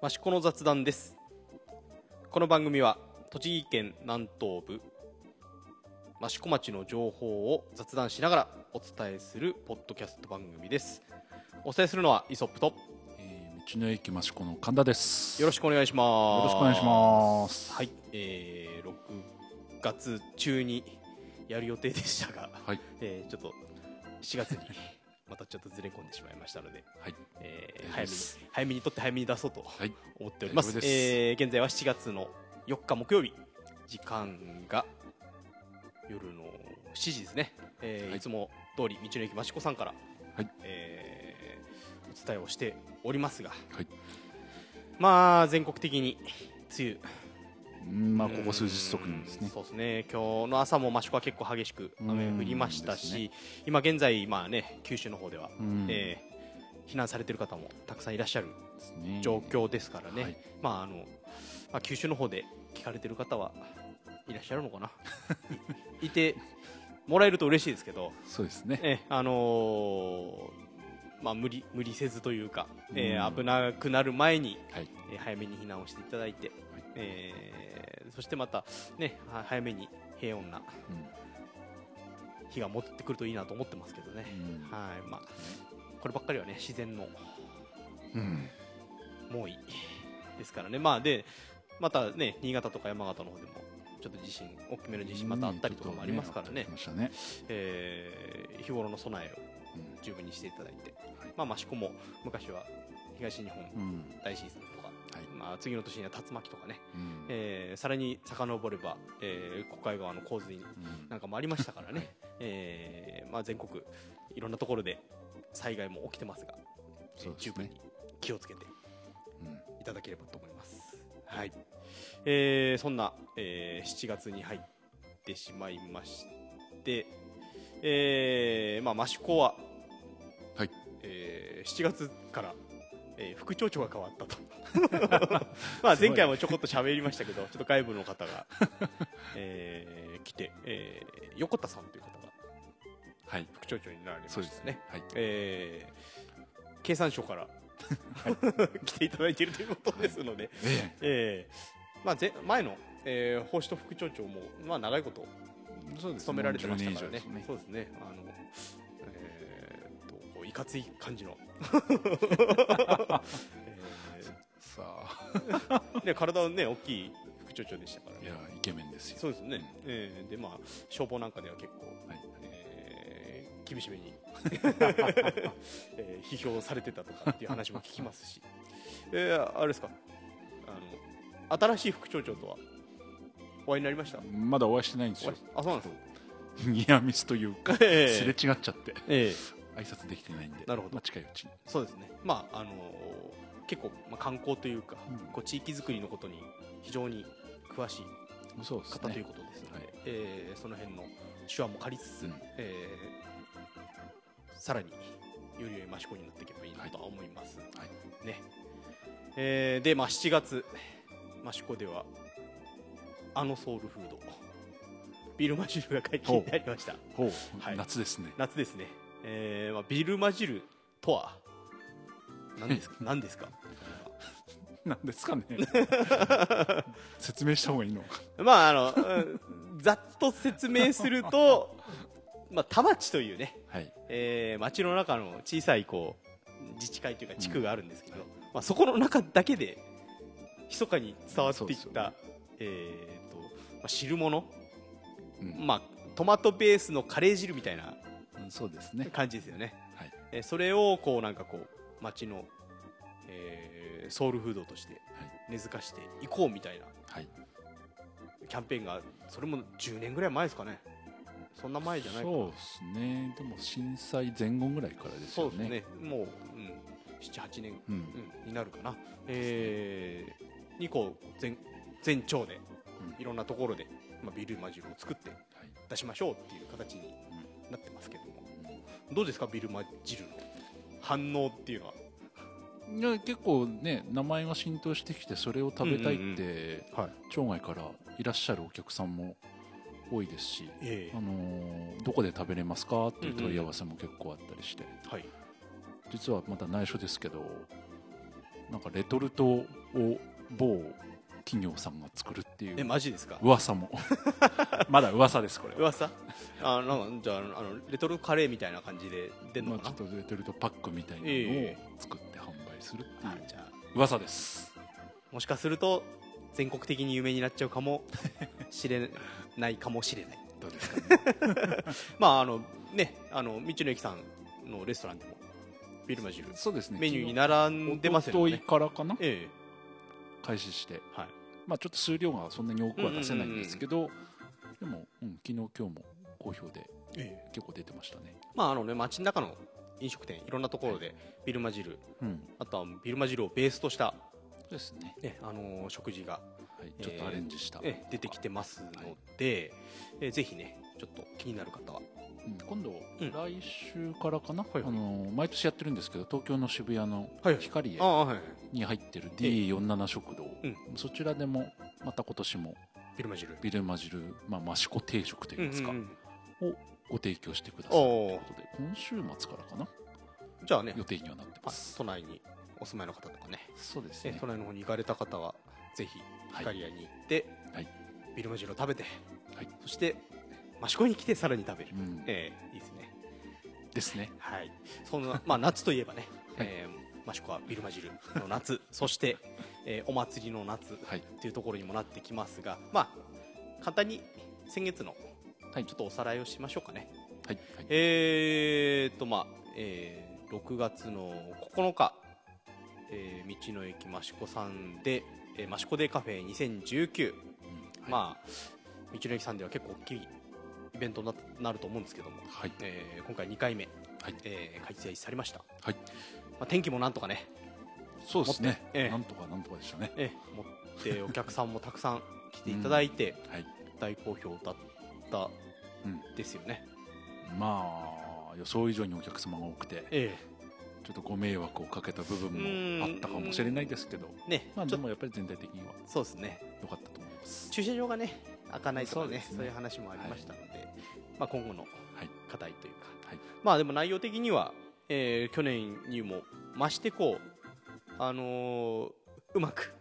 益子の雑談です。この番組は栃木県南東部益子町の情報を雑談しながらお伝えするポッドキャスト番組です。お伝えするのはイソップとえー道の駅益子の神田です。よろしくお願いします。よろしくお願いします。はい、えー、6月中にやる予定でしたが、はい。えーちょっと7月にまたちょっとずれ込んでしまいましたので、はい。えー早めに早めに取って早めに出そうとはい。思っております。大丈夫です。えー現在は7月の4日木曜日。時間が夜の7時ですね、えーはい。い、つも通り道の駅益子さんから、はい。えーお伝えをしておりますが。はい。まあ全国的に梅雨うんまあ、ここ数日特にですね。そうですね。今日の朝も益子は結構激しく雨うん降りましたし、です今現在、まあね、九州の方では、うん。えー避難されている方もたくさんいらっしゃる状況ですからね、はい。まああのまあ、九州の方で聞かれてる方はいらっしゃるのかな。いいてもらえると嬉しいですけど、そうですね。えあのーまあ、無理無理せずというか、えーうん。危なくなる前に、はい。えー早めに避難をしていただいて、えーそしてまた、ね、は早めに平穏な日が戻ってくるといいなと思ってますけどね、うん。はいまあ、こればっかりはね自然のうん。猛威ですからね、まあ、でまたね新潟とか山形の方でもちょっと地震大きめの地震またあったりとかもありますからね。うん、ちょっとねえー日頃の備えをうん。十分にしていただいて、はい。まあ、益子も昔は東日本うん。大震災とか、はい。まあ、次の年には竜巻とかね、うん。えーさらに遡れば、えー、小海川の洪水うん。なんかもありましたからね、えーまあ、全国いろんなところで災害も起きてますがね。十分に気をつけてうん。いただければと思います。はい。えーそんな、えー7月に入ってしまいまして、えーまあ益子は、はい。えー7月から、えー副町長が変わったと。まあ前回もちょこっと喋りましたけど、ちょっと外部の方が、えー来て、えー横田さんという方がはい。副町長になられましたねそうですね。。はい。えー経産省から、来ていただいているということですので、ええーまあ、ぜ前の、えー、法師と副町長も、まあ、長いことえそうです務められてましたからね10年以上ですね。そうですねあの、えー、といかつい感じの、えさ。ー ね、体はね大きい副町長でしたからあ、いねや、イケメンですよ。そうですね、えーでまあ消防なんかでは結構、はい。えー厳しめに、えー批評されてたとかっていう話も聞きますし、えー、あれですか？あの新しい副町長とはお会いになりました？まだお会いしてないんですよ。あそうなんですか？ニアミスというか、すえ。えれ違っちゃって、ええ。挨拶できてないんで。なるほど。まあ近いうちに。そうですね。まああのー結構、まあ、観光というか、うん。こう地域づくりのことに非常に詳しいそうですね。方という。ことですので、はい。えーその辺の手話も借りつつ、うん。えーさらにより良い益子になっていけばいいなとは思います、はい。ね。えーで、まあ、7月益子ではあのソウルフードビルマジルが解禁になりました。はい。夏ですね。夏ですね、えーまあ、ビルマジルとは 何ですか？何ですか？なんですかね？説明した方がいいの？か。まああの、うんざっと説明すると、まあ、田町というね、はい。えー町の中の小さいこう自治会というか地区があるんですけど、まあ、そこの中だけで密かに伝わっていった、えーとまあ、汁物、うんまあ、トマトベースのカレー汁みたいなうんそうですね。感じですよね、はい。えーそれをこうなんかこう町の、えーソウルフードとして根付かしていこうみたいなはい。キャンペーンがそれも10年ぐらい前ですかね。そんな前じゃないかな。そうですね。でも震災前後ぐらいからですよね。そうですね。もう、うん、78年、うん。うん、になるかな、えーにこう全全町でうん。いろんなところで、まあ、ビールマジルを作ってはい。出しましょうっていう形になってますけども、どうですかビルマジルの反応っていうのは、いや結構ね名前が浸透してきてそれを食べたいって、はい。町外からいらっしゃるお客さんも多いですし、え。あのーどこで食べれますかっていう問い合わせも結構あったりして、はい。実はまだ内緒ですけどなんかレトルトを某企業さんが作るっていえうマジですか？噂も。まだ噂ですこれは、噂？あなんかじゃああのレトルトカレーみたいな感じで出るまあ、のかな、ちょっとレトルトパックみたいなのえを作って販売するっていうあじゃあ。噂です。もしかすると全国的に有名になっちゃうかも しれないかもしれない。どうですかね。まああのねあの道の駅さんのレストランでもビルマ汁そうですね。メニューに並んでますよ一昨ね日からかな？え開始して。えはいまあちょっと数量がそんなに多くは出せないんですけど、でも、うん、昨日今日も好評でええ。結構出てましたね。まああのね街の中の飲食店いろんなところでビルマ汁うん。あとはビルマ汁をベースとした、ですね、ねあのー食事が、はい、ちょっとアレンジした、ええ出てきてますので、ええぜひねちょっと気になる方は。うん。今度、ん。来週からかな、はいはい。あの毎年やってるんですけど東京の渋谷のはいはい。光栄ああはいに入ってる D47 食堂、うん。そちらでもまた今年もビルマ汁。ビルマ汁、まあ、益子定食といいますか、うんうんうん。をご提供してくださるということで今週末からかな？じゃあね予定にはなってます、都内にお住まいの方とかね。そうですね。え都内の方に行かれた方はぜひはい。光屋に行って、はい。ビルマ汁を食べて、はい。そして益子に来てさらに食べる、うん。ええいいですね。ですね。はい。そんなまあ 夏といえばね、はい。えー、益子はビルマ汁の夏。そして、えーお祭りの夏はい。というところにもなってきますがまあ簡単に先月のはい。ちょっとおさらいをしましょうかね。はい。はい。えー、っとまあ、えー6月の9日、えー道の駅益子さんで、えー、益子デーカフェ2019、うん。はい。まあ道の駅さんでは結構大きいイベントにななると思うんですけども、はい。えー今回2回目、はい。えー開催されました、はい。まあ、天気もなんとかね、そうですね、ええ。なんとかなんとかでしたね。えー持って お客さんもたくさん来ていただいて、はい。大好評だったうんですよね、まあ予想以上にお客様が多くてえちょっとご迷惑をかけた部分もあったかもしれないですけどーねまあちょっとでもやっぱり全体的にはそうですね。良かったと思います。駐車場がね開かないとかねそういう話もありましたので、まあ、今後のはい。課題というか、はい。まあでも内容的には、えー去年にも増してこうあのーうまく、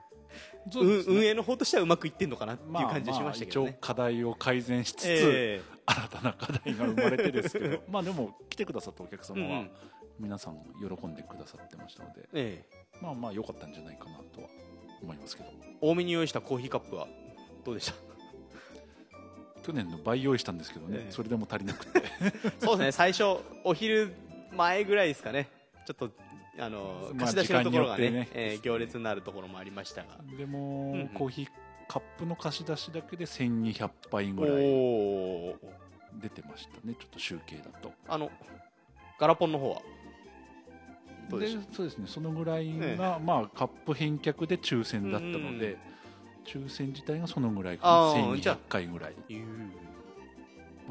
そうね。運運営の方としてはうまくいってんのかなっていうまあ感じしましたけどね、まあ一応課題を改善しつつ、え新たな課題が生まれてですけど まあでも来てくださったお客様はうん皆さん喜んでくださってましたので、えまあまあ良かったんじゃないかなとは思いますけど。ー多めに用意したコーヒーカップはどうでした？去年の倍用意したんですけどね、ええ。それでも足りなくて。そうですね最初お昼前ぐらいですかね。ちょっとあの貸し出しのところがねね。えー行列になるところもありましたが。でも、うんうん。コーヒーカップの貸し出しだけで1200杯ぐらい出てましたねちょっと集計だと。あのガラポンの方は？どうでそうですねそのぐらいが、えまあカップ返却で抽選だったので、抽選自体がそのぐらいかあなーじゃあ1200回ぐらい。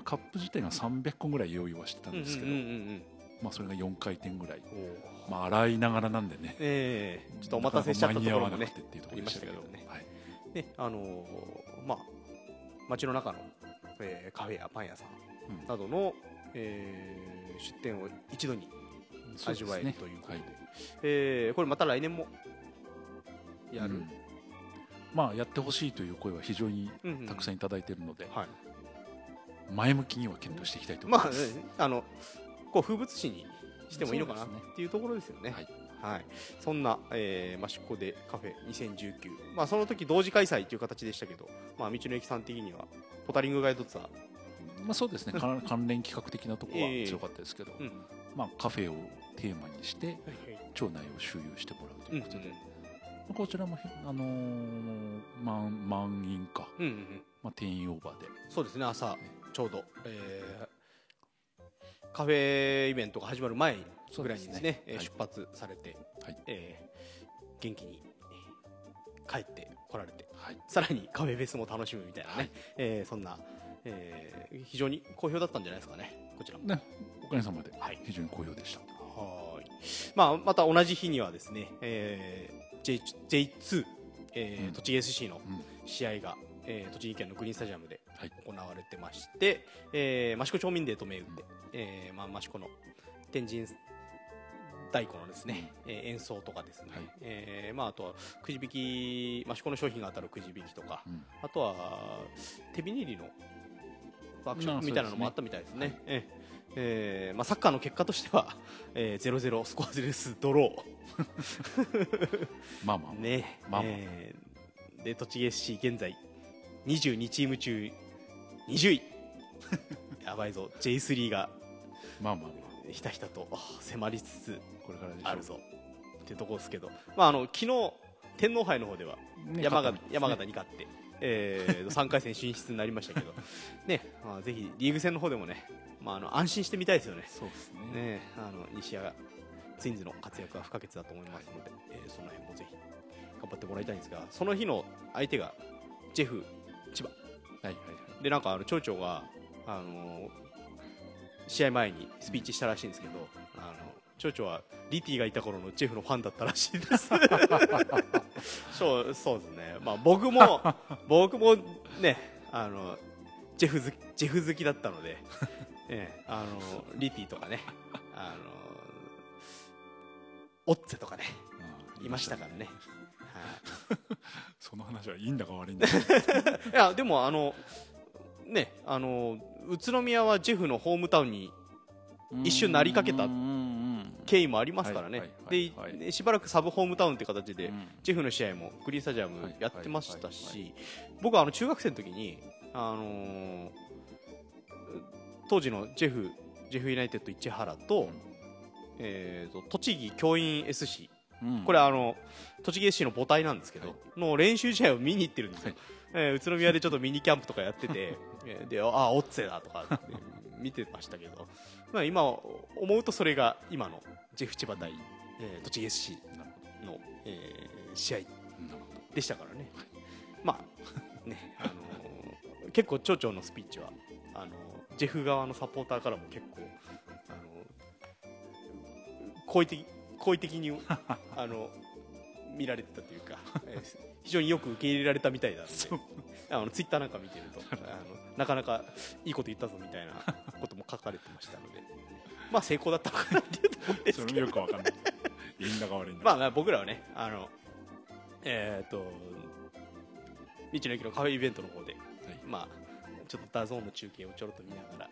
カップ自体が300個ぐらい用意はしてたんですけど、うんうんうんまあ、それが4回転ぐらい、まあ、洗いながらなんでね。ええ。ちょっとお待たせしちゃったところもね間に合わなくてっていうところでしたけどありましたけどね。はい。ねあのーまあ街の中の、えーカフェやパン屋さんうんなどの、えー出店を一度に味わえるということで。はい。えーこれまた来年もやる、うんまあやってほしいという声は非常にうんうんたくさんいただいているので、はい。前向きには検討していきたいと思いまあ、ます、ねあのこう風物詩にしてもいいのかなっていうところですよね。はい。はい、そんな、えー、益子でカフェ2019、まあ、その時同時開催という形でしたけど、まあ、道の駅さん的にはポタリングガイドツアー、まあ、そうですね。関 関連企画的なところはええ。強かったですけど、うん。まあ、カフェをテーマにして町内を周遊してもらうということで、まあこちらも、あのー満満員か、うんうんうん。まあ、定員オーバーで。そうですね朝ちょうど、えーカフェイベントが始まる前ぐらいにですねですね出発されて、はい。えー元気にえー帰ってこられてはい。さらにカフェフェスも楽しむみたいなね、はい。えーそんな、えー非常に好評だったんじゃないですかねこちらも。ねおかげさまではい。非常に好評でした、はーい。まあ、また同じ日にはですね、えー、J J2、えーうん。栃木 SC のうん。試合が、えー栃木県のグリーンスタジアムではい。行われてまして、えー、益子町民デーと銘打って、えーまあ、益子の天神太鼓のですね、えー演奏とかですね、はい。えーまあ、あとはくじ引き益子の商品が当たるくじ引きとか、うん。あとは手びねりのワークショッまあプみたいなのもあったみたいですね。えええーまあ、サッカーの結果としては、えー、0-0スコアズレスドロまあまあ。ー、ね。まあまあ。えーで栃木 SC 現在22チーム中20位。やばいぞ。J3 がまあまあまひたひたと迫りつつあこれからあるぞ。っていうところですけど、まあ、あの昨日天皇杯の方ではね山ね。山形に勝って、えー、3回戦進出になりましたけど、ね。まあ、ぜひリーグ戦の方でもね、まあ、あの安心してみたいですよね。そうですね。ねあの西谷ツインズの活躍は不可欠だと思いますので、えーその辺もぜひ頑張ってもらいたいんですがその日の相手がジェフ千葉。はいはいはい。でなんかあの町長が、あの試合前にスピーチしたらしいんですけど、あの町長はリティがいた頃のジェフのファンだったらしいです。そうそうですね、まあ、僕も僕もねあのジェフ好きジェフ好きだったので、ええあのリティとかね。あのオッツェとかね。いましたからね。はい。その話はいいんだか悪いんだ。か いやでもあのねあの宇都宮はジェフのホームタウンに一瞬なりかけた経緯もありますからね、でしばらくサブホームタウンって形で、うん。ジェフの試合もグリーンスタジアムはい。やってましたし、僕はあの中学生の時に、あのー当時のジェフジェフユナイテッド市原と,、うん。えー、と栃木教員 SC うん。これあの栃木 SC の母体なんですけど、はい。の練習試合を見に行ってるんですよ、はい。えー宇都宮でちょっとミニキャンプとかやってて えーでああオッツェだとか 見てましたけど、まあ、今思うとそれが今のジェフ千葉対、えー栃木るほの、えー試合でしたからね、まあね、あのー結構町長のスピーチはあのージェフ側のサポーターからも結構、あのー好意的好意的に あの見られてたというか、えー非常によく受け入れられたみたいなんであのツイッターなんか見てるとあのなかなかいいこと言ったぞみたいなことも書かれてましたのでまあ成功だったのかなっていうところですけど。もよくわかんない。いいんだか悪いんだかまあまあ僕らはねあのえっ、と道の駅のカフェイベントの方で、まあゾーンの中継をちょろっと見ながらは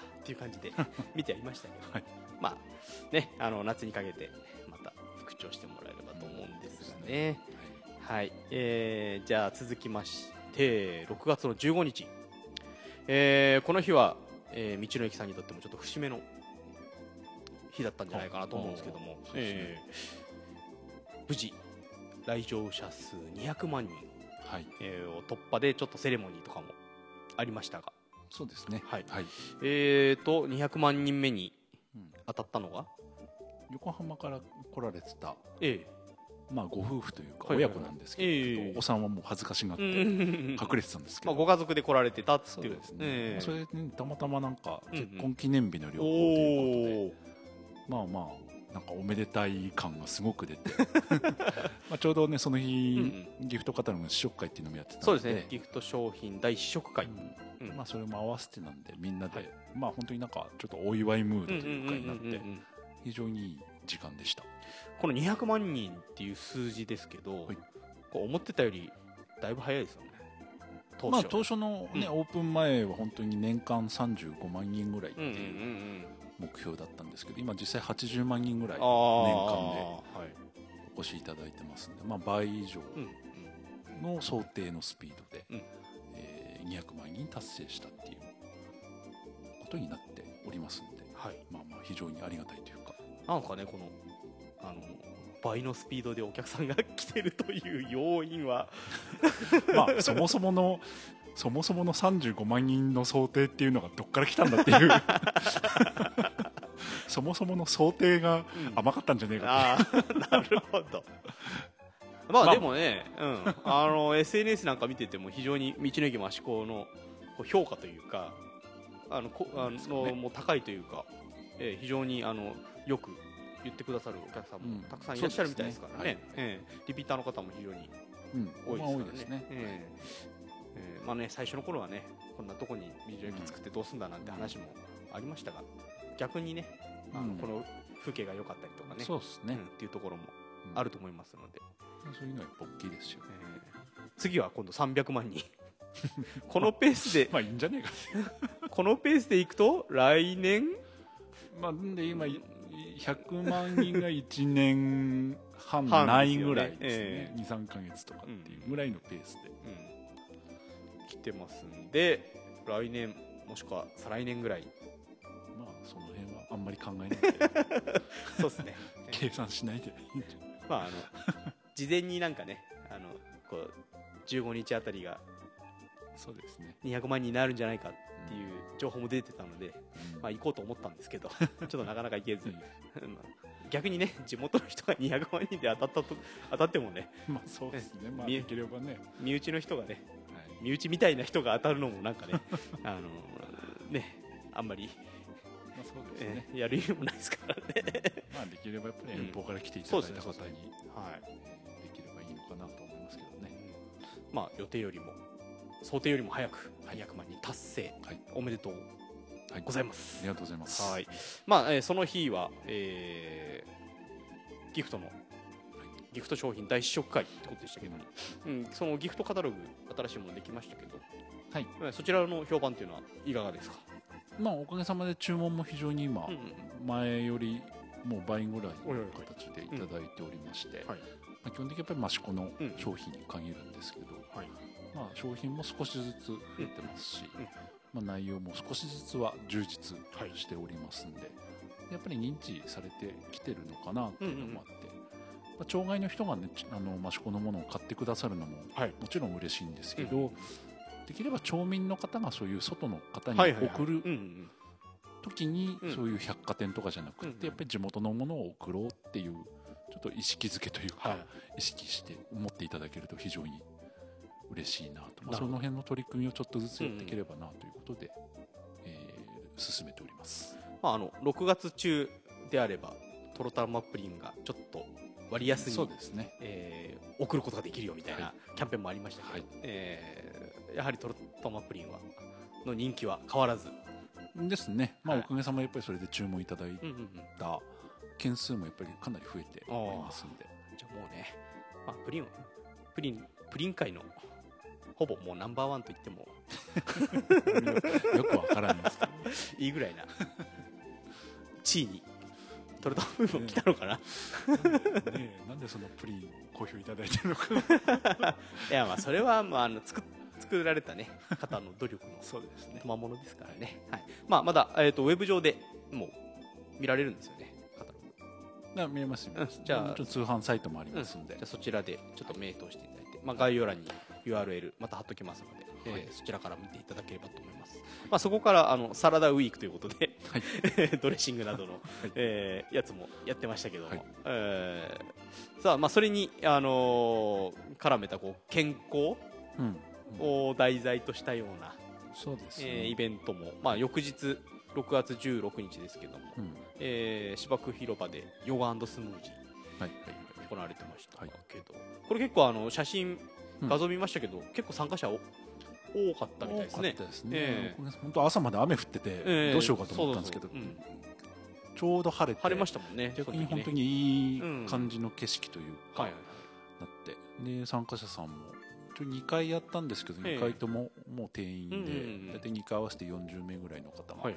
あっていう感じで 見てはいましたけど、はい。まあねあの夏にかけてまた復調してもらえればと思うんですがね、はい、えーじゃあ続きまして6月の15日、えーこの日は、えー道の駅さんにとってもちょっと節目の日だったんじゃないかなと思うんですけども。えー無事来場者数200万人、はい。えーを突破でちょっとセレモニーとかもありましたが、そうですね。はい。はい。えー、と200万人目にうん。当たったのが、横浜から来られてたえまあご夫婦というか親子なんですけれどええ。お子さんはもう恥ずかしがってえ隠れてたんですけまあ、どご家族で来られてたっていう。ですね、ええ。それでねたまたまなんか結婚記念日の旅行ということで、まあまあなんかおめでたい感がすごく出て。まあちょうどねその日、ギフトカタログの試食会っていうのもやってたので。そうですね。ギフト商品大試食会、うん。うん。まあそれも合わせてなんでみんなで、はい。まあ本当になんかちょっとお祝いムードうんというかになってうんうんうんうん非常にいい時間でした。この200万人っていう数字ですけど、はい。こう思ってたよりだいぶ早いですよね。当初、まあ当初のね、うん。オープン前は本当に年間35万人ぐらいってうんうんうんういうん目標だったんですけど今実際80万人ぐらいあおあはい。越しいただいてますんで、まあ、倍以上うんの想定のスピードで、うん。えー200万人達成したっていうことになっておりますんで、はい。まあまあ非常にありがたいというか。なんかねこのあの倍のスピードでお客さんが来てるという要因は。まあそもそものそもそもの35万人の想定っていうのがどっから来たんだっていう そもそもの想定が甘かったんじゃねえかああなるほど。まあまあでもね、うん、あの SNS なんか見てても非常に道の駅益子の評価というかあのこあのもう高いというか、えー非常にあのよく言ってくださるお客さんもうん。たくさんいらっしゃるみたいですからね,、そうですね。ええ。リピーターの方も非常にうん。多いまあですからね,、多いですね、え。まあね最初の頃はねこんなとこに道の駅作ってどうすんだなんて話もありましたが逆にねあのうんこの風景が良かったりとかね。そうですね、うんっていうところもうんあると思いますので、そういうのはやっぱ大きいですよね。えー次は今度300万人。このペースで まあいいんじゃねえか。このペースでいくと来年？まあで今い100万人が1年半半ないぐらいですえね23か月とかっていうぐらいのペースで、うん、来てますんで来年もしくは再来年ぐらいあんまり考えないで。そうですね。計算しないで。まああの事前になんかねあのこう15日あたりがそうですね、200万人になるんじゃないかっていう情報も出てたので、うん。まあ、行こうと思ったんですけど ちょっとなかなか行けず。うん。まあ逆にね地元の人が200万人で当たったと当たってもね。まあそうですね。まあ見えできればね、身内の人がねはい。身内みたいな人が当たるのもなんかねあのねあんまり、ね、えーやる意味もないですからね。まあできればやっぱりうん。遠方から来ていただいた方に、はいえーできればいいのかなと思いますけどね。まあ予定よりも想定よりも早く200万人達成、はい。おめでとうはいございます。ありがとうございます。はい。まあ、えーその日は、えーギフトのギフト商品大試食会ってことでしたけど、うん、そのギフトカタログ新しいものできましたけど、はい。えーそちらの評判っていうのはいかがですか、まあおかげさまで注文も非常に今、前よりもう倍ぐらいの形でいただいておりまして、はい。まあ、基本的にやっぱり益子のうん。商品に限るんですけど、はい。まあ、商品も少しずつ増えてますし、うん。まあ、内容も少しずつは充実はいしておりますんで、やっぱり認知されてきてるのかなっていうのもあって、まあ、町外の人がねちあの益子のものを買ってくださるのもはい。もちろん嬉しいんですけど、うんできれば町民の方がそういう外の方に送る時にうん。そういう百貨店とかじゃなくうんてやっぱり地元のものを送ろうっていうちょっと意識づけというか、はい。意識して思っていただけると非常に嬉しいなと、まその辺の取り組みをちょっとずつやっていければなということで、えー進めております。まあ、あの6月中であればトロタマプリンがちょっと割安にそうですね。えー送ることができるよみたいはなキャンペーンもありましたけど、はい。えーやはりトロタマプリンはの人気は変わらず、ですね、まあ、はいおかげさまでやっぱりそれで注文いただいた件数もやっぱりかなり増えておりますんで。じゃあもうね、まあ、プリンプリンプリン界のほぼもうナンバーワンと言っても。よくわからないですけどいいぐらいな地位にトロタマプリンも来たのかな、ねえなんでそのプリン好評いただいてるのか いやまあそれはまああの作っ作られたね 方の努力のそうですね。賜物ですからね、はい。まあ、まだ、えー、とウェブ上でもう見られるんですよねカタログな見えますよ、うんじゃあ通販サイトもありますんで、じゃあそちらでちょっと目通していただいて、まあ、概要欄に URL また貼っときますので、はい。えーそちらから見ていただければと思います、まあ、そこからあのサラダウィークということで、はい。ドレッシングなどの、えーやつもやってましたけども、はい。えーさあまあ、それに、あのー絡めたこう健康うんを題材としたような、そうですね、えーイベントも、まあ、翌日6月16日ですけども、うん。えー芝生広場でヨガスムージーはい。はいはい行われてましたはい。けど、これ結構あの写真うん。画像見ましたけど、結構参加者お多かったみたいですね。ですね、え本当朝まで雨降ってて、ええどうしようかと思ったんですけどそうそうそう。うん。ちょうど晴れて晴れましたもんね逆に本当ににいいうん。感じの景色というか、はいはい。なって。で参加者さんも2回やったんですけど、ええ。2回とももう定員で、大体2回合わせて40名ぐらいの方が、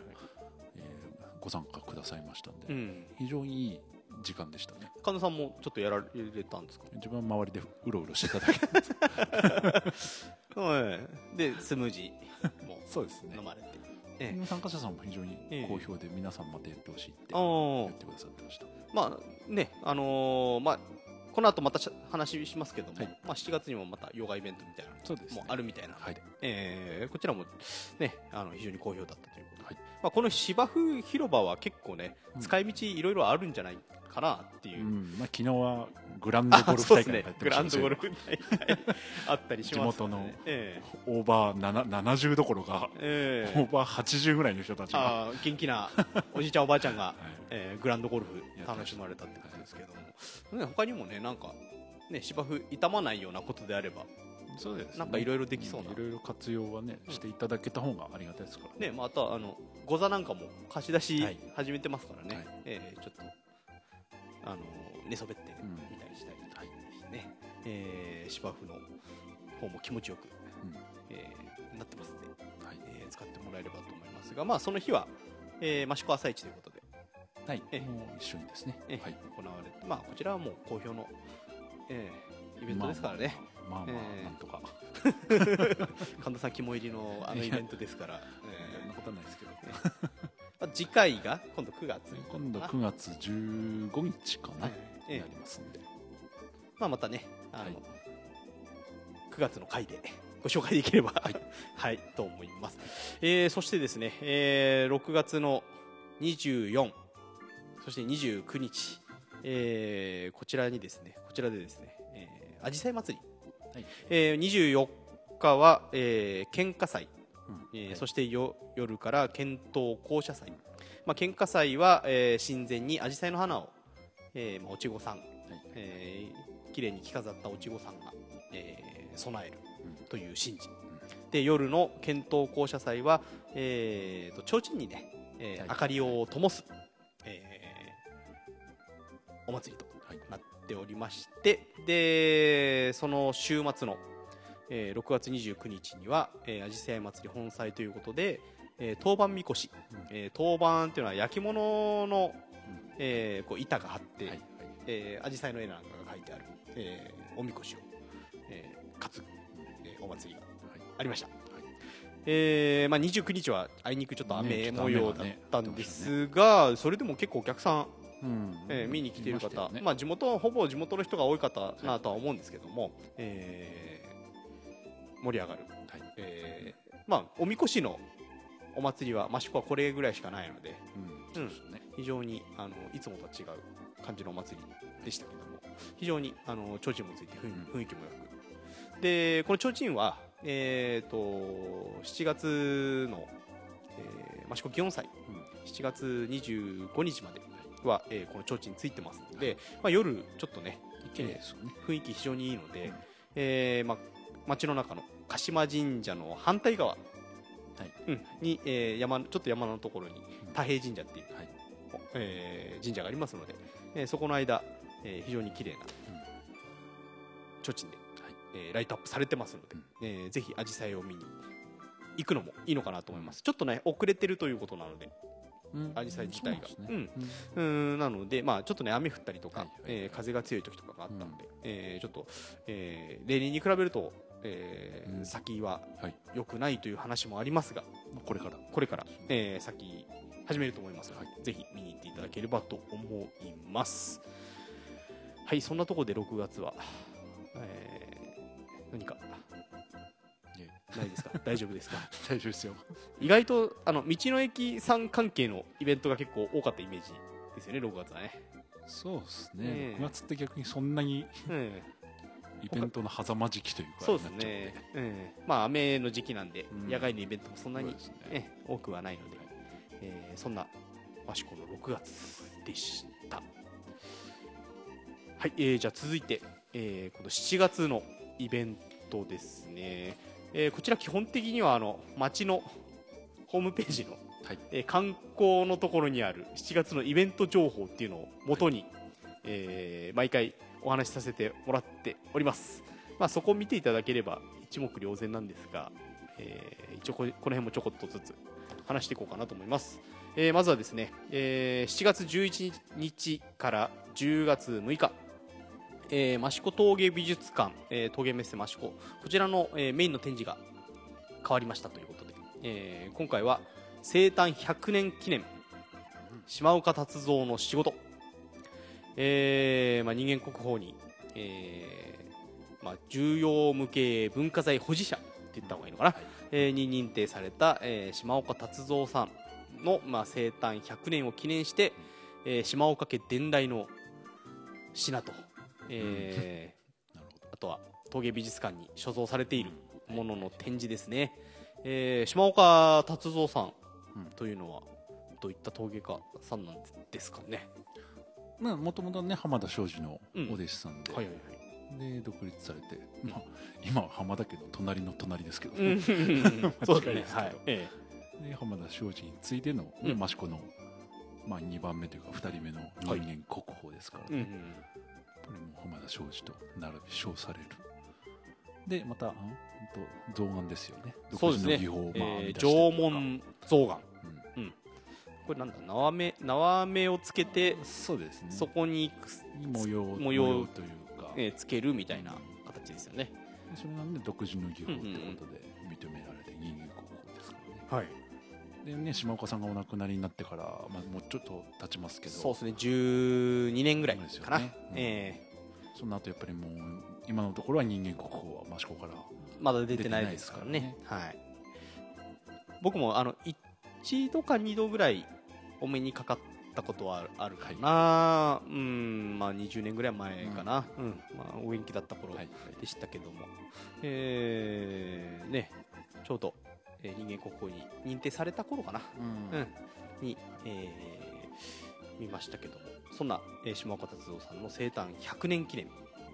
ご参加くださいましたんで、うん。非常にいい時間でしたね。神田さんもちょっとやられたんですか？自分は周りでうろうろしてただけ。はい。でスムージーも そうですね。飲まれて。ええ。参加者さんも非常にええ好評で皆さんまたやってほしいって言ってくださってました。まあねあのーまあこの後またし話しますけども、はい。まあ、7月にもまたヨガイベントみたいなのもあるみたいなので、はい。えーこちらも、ね、あの非常に好評だったということで、はい。まあ、この芝生広場は結構ね、うん。使い道いろいろあるんじゃないかなっていう。う、ん。まあ、昨日はグランドゴルフ大会がやってグランドゴルフ大会あったりしますね、地元のえオーバー7 70どころかええ。えオーバー80ぐらいの人たちが、元気なおじいちゃんおばあちゃんが、はい。えーグランドゴルフ楽しまれたってことですけども、ね、他にもねなんかね芝生傷まないようなことであればそうですね。なんかいろいろできそうな。んいろいろ活用はね、うん。していただけた方がありがたいですから。ねまたあのゴザなんかも貸し出しはい。始めてますからね、はい。えーちょっとあの寝そべってうん見たりしたりしてね、えー芝生の方も気持ちよく、うん。えーなってますんで、はい。えー使ってもらえればと思いますが、まあ、その日は、えー、益子朝市ということで、はい。えもう一緒にですね。えーはい。行われて、まあ、こちらはもう好評の、えーイベントですからね、まあまあまあえーなんとか。神田さん肝入りのあのイベントですから、そんえなことはないですけど。ーまあ、次回が今度9月。今度9月15日かな。はいええ。になりますんで。まあ、またねあの、はい。9月の回でご紹介できれば。はい、と思います、えーそしてですね、えー6月の24そして29日、えーこちらにですねこちらでですね、えー、アジサイ祭り、はい。えー24日は、えー献花祭、うん。えーそしてよ夜から検討校舎祭、まあ、献花祭は、えー神前にアジサイの花を、えーまあ、おちごさんえー、綺麗に着飾ったおちごさんが、えー備えるうん。という神事、で夜の検討校舎祭は、えー、と提灯にね、えーはい。明かりを灯す、えーお祭りとはい。なっておりましてでその週末の、えー6月29日にはあじさい祭り本祭ということで、えー当番みこし、うん。えー当番っていうのは焼き物の、うん。えーこう板が張って、はいえー、紫陽花の絵なんかが書いてある、えーおみこしを、えー担ぐ、えーお祭りがはい。ありました、はい。えーまあ、29日はあいにくちょっと雨模様だったんですが、それでも結構お客さんえー見に来ている方、いまあ、地元ほぼ地元の人が多い方なとは思うんですけども、えー盛り上がる、はい。えーまあ、おみこしのお祭りは益子はこれぐらいしかないのでうん。ね。非常にあのいつもとは違う感じのお祭りでしたけども非常にあの提灯もついて雰,、囲気もよく。でこの提灯は、えー、と7月の、えー、益子祇園祭。7月25日までは、えーこの提灯についてますので、まあ、夜ちょっとね綺麗ですよね。雰囲気非常にいいので、うんえーまあ、町の中の鹿島神社の反対側、い。うんに、えー山ちょっと山のところに太平神社っていう、はい。えー神社がありますので、えーそこの間、えー非常に綺麗な提灯で、えーライトアップされてますので、えーぜひアジサイを見に行くのもいいのかなと思います、ちょっとね遅れてるということなのでうんアジサイ自体が。そうなん。なので、まあ、ちょっとね雨降ったりとか、はえー風が強い時とかがあったので、えーちょっと、えー例年に比べると、えーうん。先ははい。良くないという話もありますがまあこれから。これから、えー先始めると思いますので、はぜひ見に行っていただければと思います。はいそんなところで6月は、えー何かないですか？大丈夫ですか？大丈夫ですよ。意外とあの道の駅さん関係のイベントが結構多かったイメージですよね6月はね、そうですね。ね6月って逆にそんなにうん、イベントの狭間時期というかそうですね、うん、まあ雨の時期なんで、うん。野外のイベントもそんなにね。ね、多くはないので、えーそんな益子の6月でした。はい、えーじゃあ続いて、えーこの7月のイベントですね、えーこちら基本的にはあの町のホームページの、はい。えー観光のところにある7月のイベント情報っていうのを元に、えー毎回お話しさせてもらっております、まあ、そこを見ていただければ一目瞭然なんですが、えー一応これこの辺もちょこっとずつ話していこうかなと思います、えーまずはですね、えー7月11日から10月6日えー、益子陶芸美術館、えー陶芸メッセ益子こちらの、えーメインの展示が変わりましたということで、えー今回は生誕100年記念島岡達三の仕事、えーまあ、人間国宝に、えーまあ、重要無形文化財保持者って言った方がいいのかな、えーに認定された、えー島岡達三さんの、まあ、生誕100年を記念して、えー島岡家伝来の品と、えあとは陶芸美術館に所蔵されているものの展示ですね、えー島岡達三さんうんというのはどういった陶芸家さんなんですかね、まあもともとね浜田庄司のうん。お弟子さんで、はいはいはい。で独立されて、まあ、今は浜田家の隣の隣ですけど、うん。そうですはい。えで浜田庄司についての、うん。ね益子のまあ、2番目というか2人目の人間国宝ですからね、うんうんこれも浜田庄司と並び称される。でまたんと造岩ですよね。そうですね。えー縄文象牙うん。これなんだ？縄目縄目をつけてそうですね。そこに模様模様というか、えーつけるみたいな形ですよね。それなんで独自の技法ってことで認められて人間国宝ですからね。はいでね島岡さんがお亡くなりになってから、まあ、もうちょっと経ちますけど。そうですね12年ぐらいですよかな、ね。うん。えその後やっぱりもう今のところは人間国宝は益子からーまだ出てないですからね。はい。僕もあの一度か二度ぐらいお目にかかったことはあるかな、うんまあ20年ぐらい前かな、うん。まあ、お元気だった頃はい。でしたけども、えーねちょうど、えー人間国宝に認定された頃かな、うん。うん、に、えー見ましたけども。そんな、えー島岡達郎さんの生誕100年記念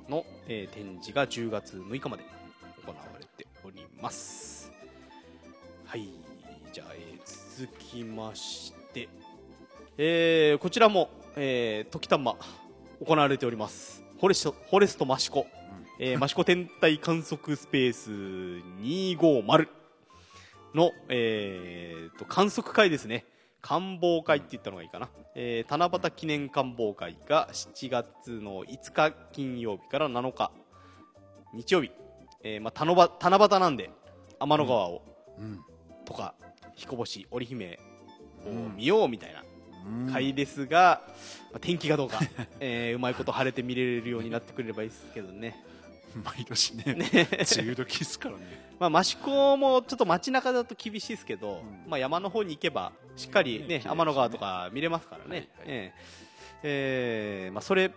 の、えー展示が10月6日まで行われております。はい。じゃあ、えー続きまして、えーこちらも、えー時たま行われております。フォレストフォレスト益子。えー、益子天体観測スペース250の、えー、と観測会ですね。観望会って言ったのがいいかな、えー七夕記念観望会が7月の5日金曜日から7日日曜日、えーまあ、七夕なんで天の川を、うん。とか彦星織姫をうん。見ようみたいなうん。回ですが、まあ天気がどうか、えーうまいこと晴れて見れるようになってくれればいいですけどね 毎年ねね。梅雨時ですからね。まあ、益子もちょっと街中だと厳しいですけど、うん。まあ、山の方に行けばしっかり、ねね天の川とか見れますからね、はいはい。えええーまあ、それ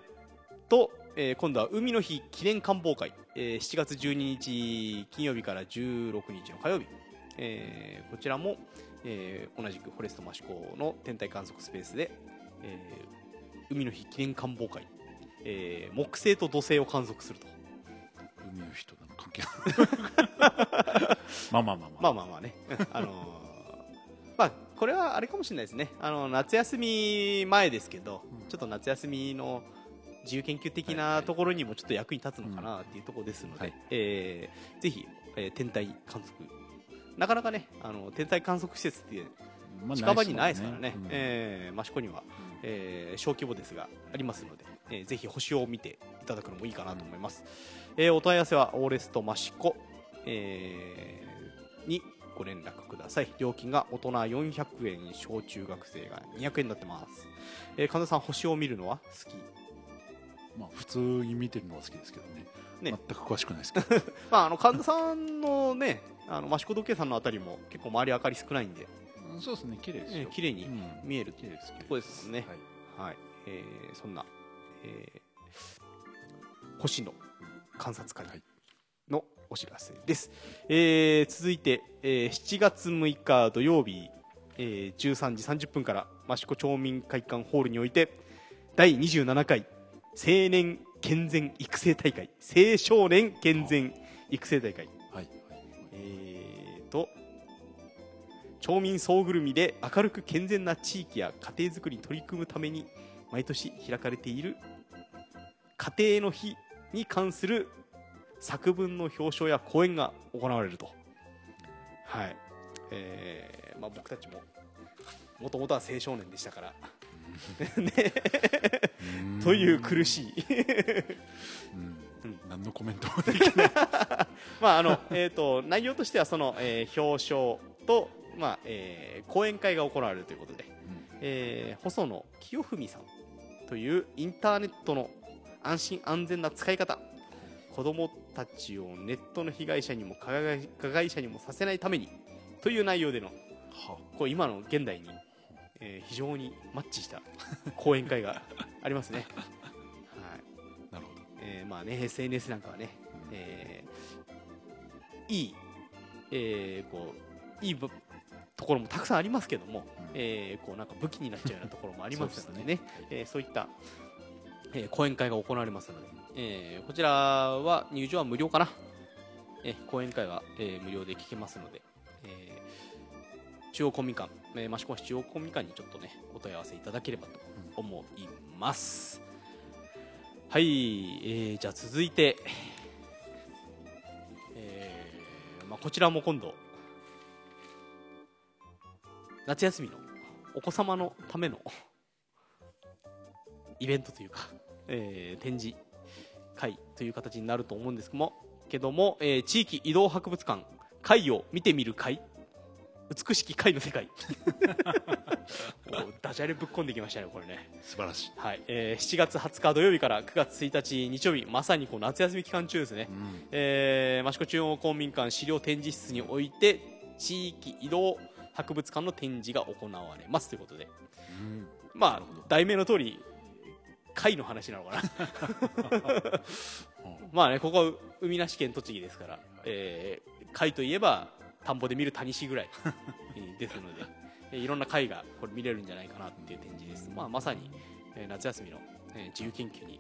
と、えー今度は海の日記念観望会、えー7月12日金曜日から16日の火曜日、えーこちらも、えー同じくフォレスト益子の天体観測スペースで、えー海の日記念観望会、えー木星と土星を観測すると海の人なの関係。な いまあまあまあまあ。まあまあまあね、あのーまあこれはあれかもしれないですね、あの夏休み前ですけど、うん。ちょっと夏休みの自由研究的ないところにもちょっと役に立つのかなっていうところですので、はい。えーぜひ、えー天体観測、なかなかね、あの天体観測施設ってまあ近場にないですからね、うん。えー益子には、えー小規模ですがありますので、えーぜひ星を見ていただくのもいいかなと思います、えーお問い合わせはオーレスト益子、えーにご連絡ください。料金が大人400円小中学生が200円になってます、えー神田さん星を見るのは好き？まあ普通に見てるのは好きですけどね。ね。全く詳しくないですけど。まああの神田さんのねあの益子時計さんのあたりも結構周り明かり少ないんで、うんそうですね。綺麗ですよ。えー綺麗にうん見える綺麗ですここですね。はい。はい、えーそんな、えー星の観察会のお知らせです、えー続いて、えー7月6日土曜日、えー13時30分から益子町民会館ホールにおいて第27回青年健全育成大会青少年健全育成大会。はいはい。えーと町民総ぐるみで明るく健全な地域や家庭づくりに取り組むために毎年開かれている家庭の日に関する作文の表彰や講演が行われると。はい。えーまあ、僕たちももともとは青少年でしたから。ね。うん。という苦しい。うん。うん。何のコメントもできない。まああのえー、と内容としてはその、えー表彰と、まあえー講演会が行われるということで、えー細野清文さんというインターネットの安心安全な使い方。子どもたちをネットの被害者にも加害加害者にもさせないためにという内容でのはこう今の現代に、えー非常にマッチした講演会がありますね。はい。なるほど。えーまあね、SNS なんかはね、えーいい、えーこういいぶところもたくさんありますけども、うん。えーこうなんか武器になっちゃうようなところもありますのでそうね。えーそういった、えー講演会が行われますので、えーこちらは入場は無料かな、えー講演会は、えー無料で聞けますので、えー中央公民館、えー、益子市中央公民館にちょっとねお問い合わせいただければと思います、はい、えーじゃあ続いて、えーまあ、こちらも今度夏休みのお子様のためのイベントというか、えー展示会という形になると思うんですけどもけども、えー地域移動博物館貝を見てみる会美しき貝の世界。ダジャレぶっ込んできましたねこれね。素晴らしい、はい、えー7月20日土曜日から9月1日日曜日まさにこう夏休み期間中ですね、うん。えー益子中央公民館資料展示室において地域移動博物館の展示が行われますということで。うん。まあ題名の通り貝の話なのかな。まあねここは海なし県栃木ですから、えー貝といえば田んぼで見るタニシぐらい ですので、いろんな貝がこれ見れるんじゃないかなっていう展示です、まあ、まさに、夏休みの、自由研究に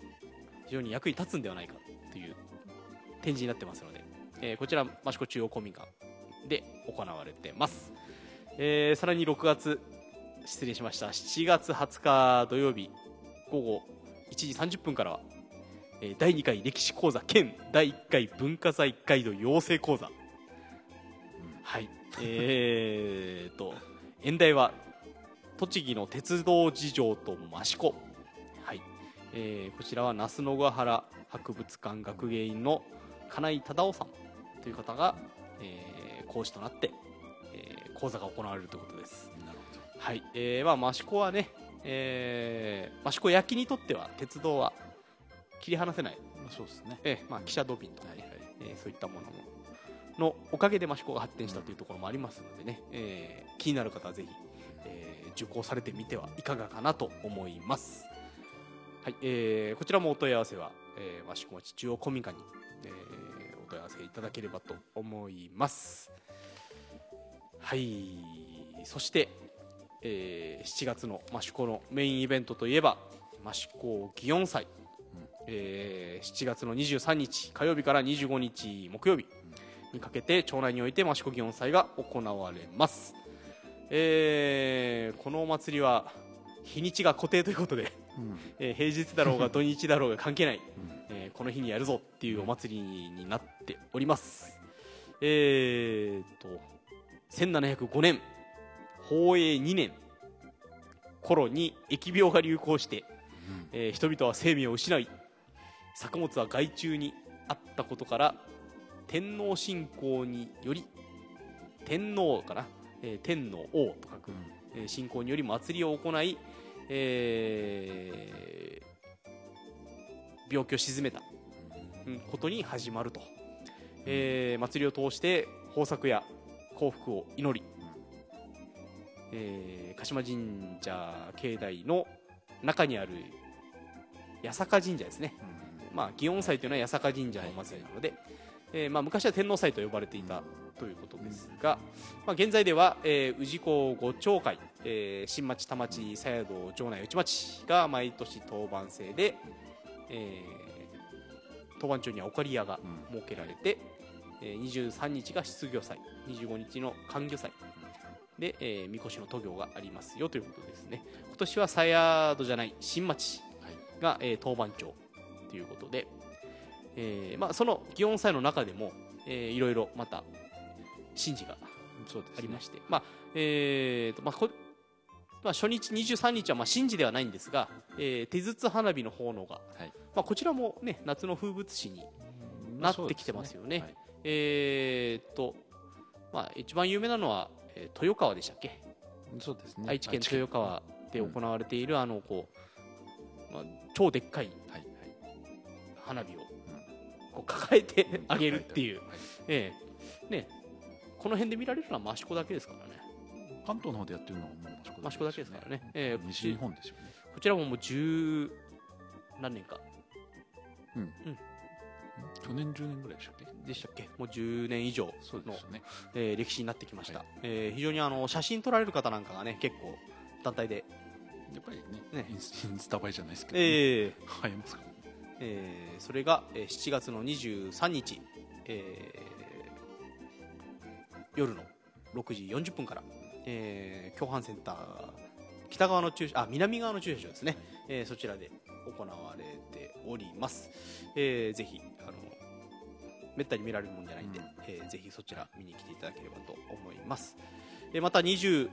非常に役に立つんではないかという展示になってますので、えーこちら益子中央公民館で行われてます、えーさらに6月失礼しました。7月20日土曜日午後1時30分からは、えー第2回歴史講座兼第1回文化財ガイド養成講座、はい。えー、と演題は栃木の鉄道事情と益子、はい。えーこちらは那須野ヶ原博物館学芸員の金井忠夫さん。という方が、えー講師となって、えー講座が行われるということです。なるほど。はい、えー、まあ益子はね、えー、益子焼きにとっては鉄道は切り離せない、まあそうですねえーまあ、汽車土瓶とかね、えーそういったものののおかげで益子が発展したというところもありますのでね、えー気になる方はぜひ、えー受講されてみてはいかがかなと思います。はい、えーこちらもお問い合わせは、えー、益子町中央公民館に、えーお問い合わせいただければと思います。はい、そして、えー7月の益子のメインイベントといえば益子祇園祭、えー7月の23日火曜日から25日木曜日にかけて町内において益子祇園祭が行われます、えーこのお祭りは日にちが固定ということで、うん。えー平日だろうが土日だろうが関係ない、うん。えーこの日にやるぞっていうお祭りになっております。えー、と1705年宝永2年。頃に疫病が流行して、えー人々は生命を失い作物は害虫にあったことから天皇信仰により天皇かな、えー天の王と書く、えー信仰により祭りを行い、えー病気を鎮めた。うんことに始まると、えー祭りを通して豊作や幸福を祈り、えー鹿島神社境内の中にある八坂神社ですね、まあ、祇園祭というのは八坂神社のお祭りなので、えーまあ、昔は天皇祭と呼ばれていたということですが、まあ、現在では、えー氏子五町会、えー新町田町佐宿城内内町が毎年当番制で、えー当番町にはおかり屋がうん。設けられて、えー23日が出漁祭25日の寒漁祭で、えー、みこしの渡御がありますよということですね。今年は佐宿じゃない新町はいが、えー当番町ということで、えーまあ、その祇園祭の中でも、えーいろいろまた神事がありまして、まあえーとまあこまあ、初日23日はまあ神事ではないんですが、えー手筒花火の奉納が、はい。まあ、こちらも、ね、夏の風物詩になってきてますよね。はい。えーっと、まあ、一番有名なのは、えー豊川でしたっけ、そうですね。愛知県豊川で行われている、あのこう、まあ、超でっかい花火をこう抱えて あげるっていう、はい。ええ。ね、この辺で見られるのは益子だけですからね。関東の方でやってるのはもう益子だけですからね、ええ。西日本ですよね。こちらももう十何年か去年10年ぐらいでしたっけ？でしたっけ？もう10年以上のね。えー歴史になってきました、はい。えー非常にあの写真撮られる方なんかがね結構団体で、やっぱりねね。インスタ映えじゃないですけどね。えー。映えますか？らえーそれが、えー7月の23日、えー夜の6時40分からえー、共犯センター北側の駐車あ南側の駐車場ですね、えーそちらで行われております、えーぜひめったに見られるもんじゃないんで、うん。えーぜひそちら見に来ていただければと思います、えーまた20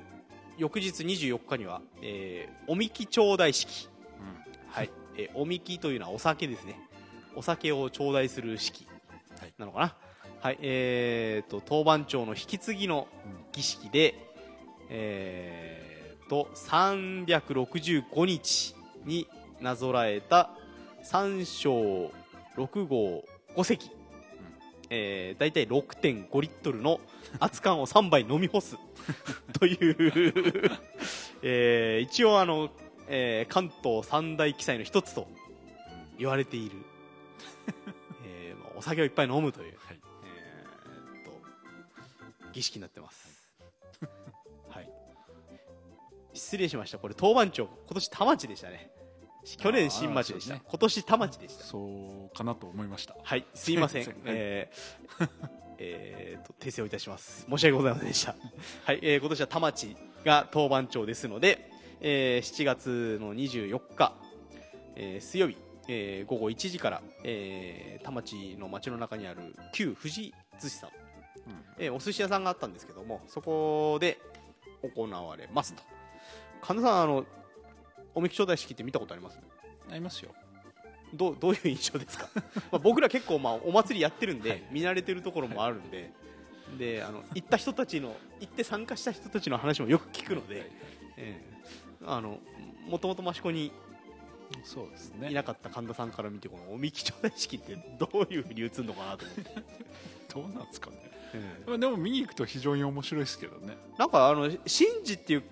翌日24日には、えーおみき頂戴式。はい、えーおみきというのはお酒ですね。お酒を頂戴する式はい。なのかな。はい、えー、と当番長の引き継ぎの儀式で、えー、と365日になぞらえた3章6号5隻、えー、大体6.5リットルの熱燗を3杯飲み干す。という、えー一応あの、えー関東三大記載の一つと言われている、えーまあお酒をいっぱい飲むという、はい。えーっと儀式になってます。はい。失礼しました。これ当番長今年田町でしたね去年新町でした、今年田町でした。そうかなと思いました。はいすいません。えー えーと訂正をいたします。申し訳ございませんでした。はい、えー今年は田町が当番長ですので、えー7月の24日、えー水曜日、えー午後1時から、えー田町の町の中にある旧富士寿司さん、えーお寿司屋さんがあったんですけどもそこで行われますと。神田さんあのおみき頂戴式って見たことあります？ありますよ。どうどういう印象ですか？まあ僕ら結構まあお祭りやってるんで、はい。見慣れてるところもあるんで、であの行った人たちの行って参加した人たちの話もよく聞くので、ええ。あのもともと益子にそうですね。いなかった神田さんから見てこのおみき頂戴式ってどういうふうに映るのかなと思って、どうなんですかね。ええ。まあでも見に行くと非常に面白いですけどね。なんかあの神事っていう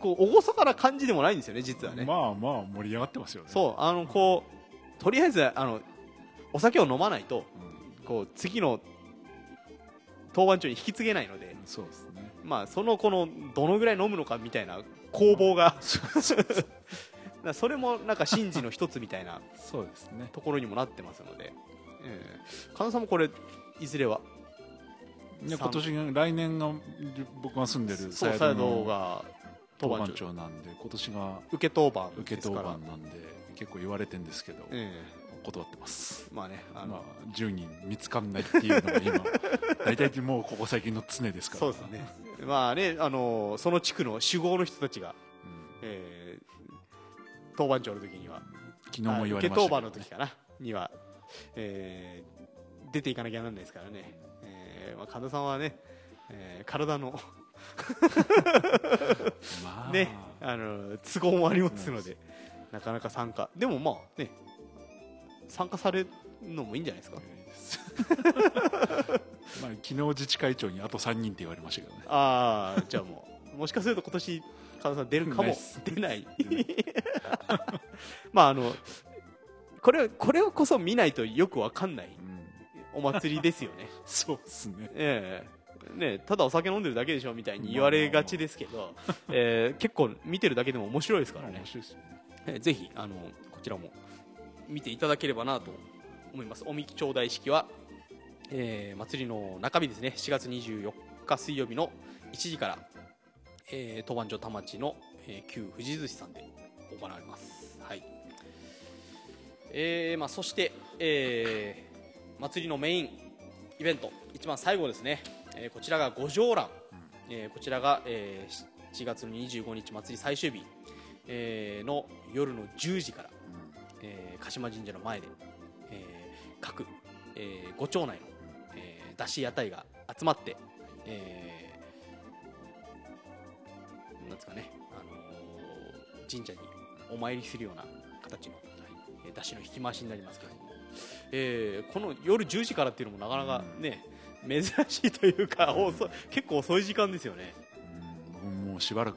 こう厳かな感じでもないんですよね実はね、まあまあ盛り上がってますよね。そうあのこうとりあえずあのお酒を飲まないとうん。こう次の当番長に引き継げないので、そうですね。まあ、そのこのどのぐらい飲むのかみたいな攻防が それもなんか神事の一つみたいなそうですね。ところにもなってますので、ええ。神田さんもこれいずれは？今年が来年が僕が住んでるそう佐佐渡渡のが当当番番長長なんで今年が受け当番受け当番なんで結構言われてるんですけどえ断ってます。えまあねあの、まあ10人見つかんないっていうのが今 大体もうここ最近の常ですから。そうですね。まあねあのその地区の酒豪の人たちが、うん。ええ当番長の時には昨日も言われました受け当番のけどね時かなには、えー出ていかなきゃなんないですからね、えーまあ、神田さんはね、えー体のまあ。ねあの都合もありますので、なかなか参加。でもまあね参加されるのもいいんじゃないですか。まあ昨日自治会長にあと3人って言われましたけどね。ああじゃあもうもしかすると今年神田さん出るかも 出ない。まああのこれこれをこそ見ないとよくわかんないうん。お祭りですよね。そうですね。ええね、ただお酒飲んでるだけでしょみたいに言われがちですけど、えー結構見てるだけでも面白いですからね。ねえーぜひあのこちらも見ていただければなと思います。おみき頂戴式は、えー祭りの中日ですね。4月24日水曜日の1時から、えー、当番所田町の、えー旧富士寿司さんで行われます。はい。えーまあ、そして、えー祭りのメインイベント一番最後ですね、えーこちらが五条欄、えーこちらが、えー7月の25日祭り最終日、えーの夜の10時から、えー鹿島神社の前で、えー各、えー、ご町内の、えー、出し屋台が集まって、えーなんですかね、あのー神社にお参りするような形の、えー出汁の引き回しになりますけれども、えーこの夜10時からっていうのもなかなかね、珍しいというか、遅い結構遅い時間ですよね。うん僕ももうしばらく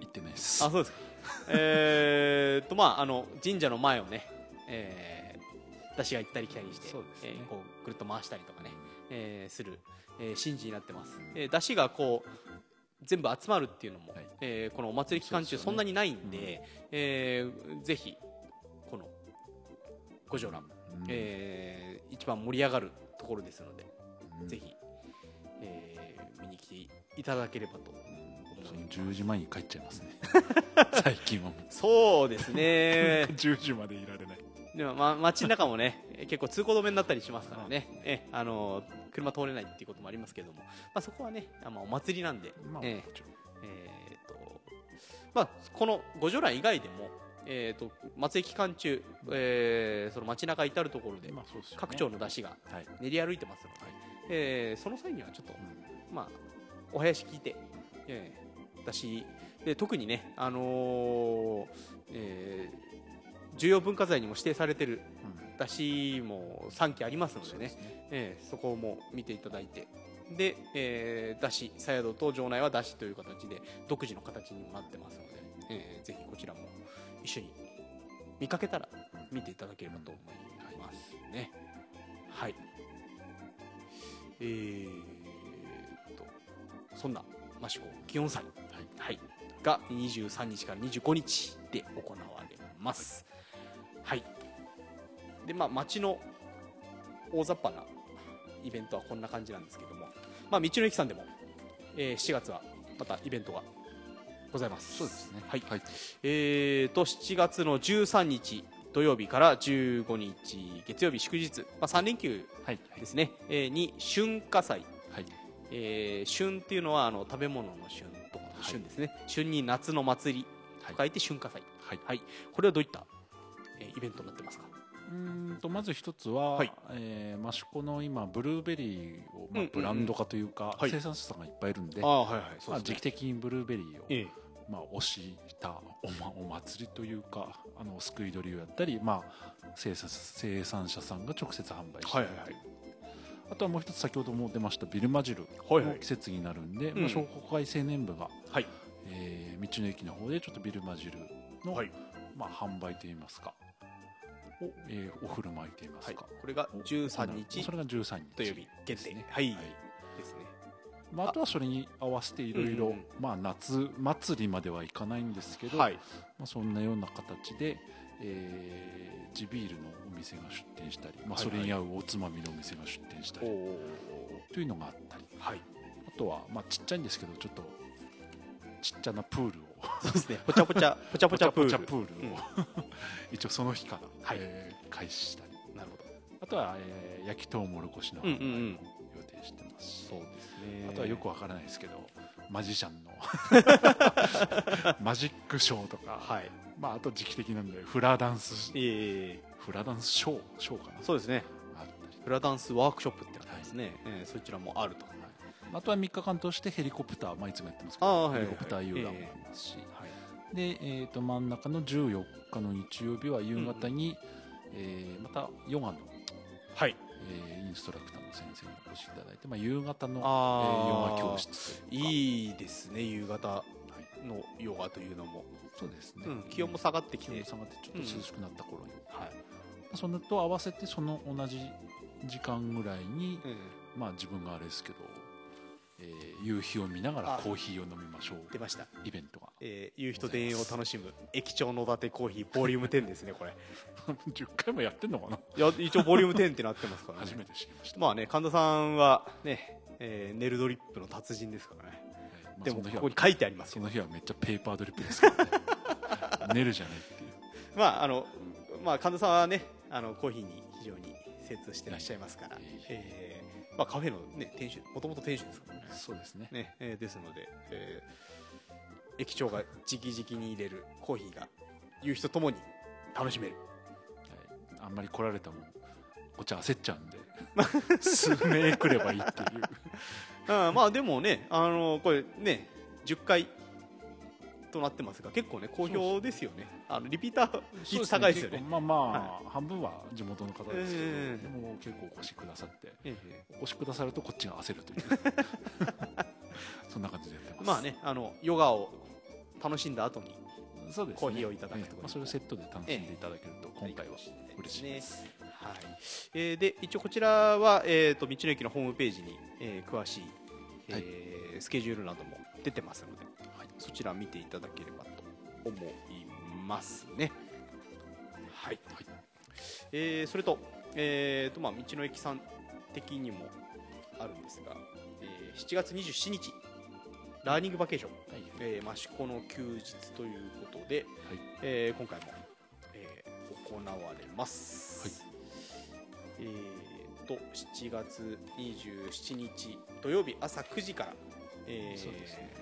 行ってないです。あそうですか。えーっとまああの神社の前をね、えー、出汁が行ったり来たりして、そうですね。えーこうぐるっと回したりとかね、えーする、えー神事になってます、えー出汁がこう全部集まるっていうのも、はい。えーこのお祭り期間中そんなにないんでえーぜひこの五条欄、うん。えー一番盛り上がるところですので、うん。ぜひ、えー見みに来ていただければとその10時前に帰っちゃいますね。最近はそうですね。10時までいられない。でも、ま、街の中もね結構通行止めになったりしますからね、えあの車通れないっていうこともありますけれども、まあ、そこはねあ、まあ、お祭りなんで、まあ、ええ。えーとまあ、この五条欄以外でも、えー、と祭り期間中、えーその街中至る所で各町の出汁がはい、練り歩いてますので、えーその際にはちょっと、まあ、お囃子聞いて、えー、だしで特にね、あのーえー重要文化財にも指定されてるうん出汁も3基ありますのでねね。えーそこも見ていただいてで、えー、だし佐宿と城内はだしという形で独自の形にもなってますので、えーぜひこちらも一緒に見かけたら見ていただければと思いますね。はいえー、とそんな益子祇園祭、はいが23日から25日で行われます。はい。でまあ町の大雑把なイベントはこんな感じなんですけども、まあ、道の駅さんでも、えー7月はまたイベントがございます。そうですね。はい。はい、えーと7月の13日土曜日から15日月曜日祝日、まあ、3連休はい。ですね、えーに春夏祭、はい。えー春っていうのはあの食べ物の春とかの春ですね、春に夏の祭りと書いて春夏祭、はい。はい、これはどういった、えーイベントになってますか？うーんとまず一つは、はい。えー益子の今ブルーベリーを、まあブランド化というか、はい。生産者さんがいっぱいいるんでああはいはい。まあ、時期的にブルーベリーを、ええまあ、推したお,、ま、お祭りというかあのすくい取りをやったり、まあ、生産生産者さんが直接販売してる。はいはいはい。あとはもう一つ先ほども出ましたビルマ汁はいはい。の季節になるんで、うん。まあ、商工会青年部が、はい。えー道の駅の方でちょっとビルマ汁の、はい。まあ、販売といいますかお,、えーお振る舞いといいますはい。か、これが13日それが13日。土曜日限定。ですね。はい、はい。ですねまあ、あとはそれに合わせていろいろ夏祭りまではいかないんですけど、はいまあ、そんなような形で、えー地ビールのお店が出店したり、まあ、それに合うおつまみのお店が出店したりおおというのがあったりはいあとは、まあ、ちっちゃいんですけどちょっとちっちゃなプールをそうですねぽちゃぽちゃぽちゃぽちゃプールポチャプールを、一応その日から、はいえー開始したりなるほどあとは、えー焼きとうもろこしのうんうんうんそうですね。あとはよくわからないですけどマジシャンの マジックショーとか、はい。まあ、あと時期的なんでフラダンスええ。フラダンスショーショーかな。そうですね。フラダンスワークショップってありますね、ええそちらもあると。あとは3日間通してヘリコプター、まあ、いつもやってますけど、ああはい。はいヘリコプター遊覧もありますし、はい。で、えー、と真ん中の14日の日曜日は夕方に、えーまたヨガの、はい。えーインストラクターの先生しいただいて、まあ、夕方の、えヨガ教室といいいですね夕方はいのヨガというのも、そうですね、うん気温も下がってきて、気温も下がってちょっと涼しくなった頃に、はい。それと合わせてその同じ時間ぐらいに、うん。まあ自分があれですけど、えー夕日を見ながらあ。コーヒーを飲みましょう。出ました、イベントが。えー、夕日と田園を楽しむ駅長野立コーヒーボリューム10ですねこれ 10回もやってんのかな？いや一応ボリューム10ってなってますからね。初めて知りました、まあね神田さんはね、えーネルドリップの達人ですからね。はい。まあでもここに書いてありますよ。その日はめっちゃペーパードリップですからね。寝るじゃないっていう。まああのまあ神田さんはねあのコーヒーに非常に精通してらっしゃいますから、はいえーまあ、カフェの、ね、店主もともと店主ですからね。そうですね。ね、えーですので、えー駅長が直々に入れるコーヒーが夕日とともに楽しめる。はいあんまり来られたもん。お茶焦っちゃうんで。数名来ればいいっていう。あ ーまあでもねあのこれね10回となってますが結構ね好評ですよね。あのリピーター率高いですよね。結構まあまあ、半分は地元の方ですけど、ええでも結構お越しくださってえお越しくださるとこっちが焦るという。そんな感じでやってます。えまあねあのヨガを楽しんだ後にそうですね。コーヒーをいただくとええ。まあ、それをセットで楽しんでいただけると今回は嬉しいです、はい。えーで一応こちらは、えー、と道の駅のホームページに、えー詳しい、えースケジュールなども出てますので、そちら見ていただければと思いますね。はい、えーそれと,、えーとまあ、道の駅さん的にも、あるんですが、えー7月27日ラーニングバケーション、はい。えー、益子の休日ということで、えー今回も、えー行われます、えーと7月27日土曜日朝9時から、えーそうですね。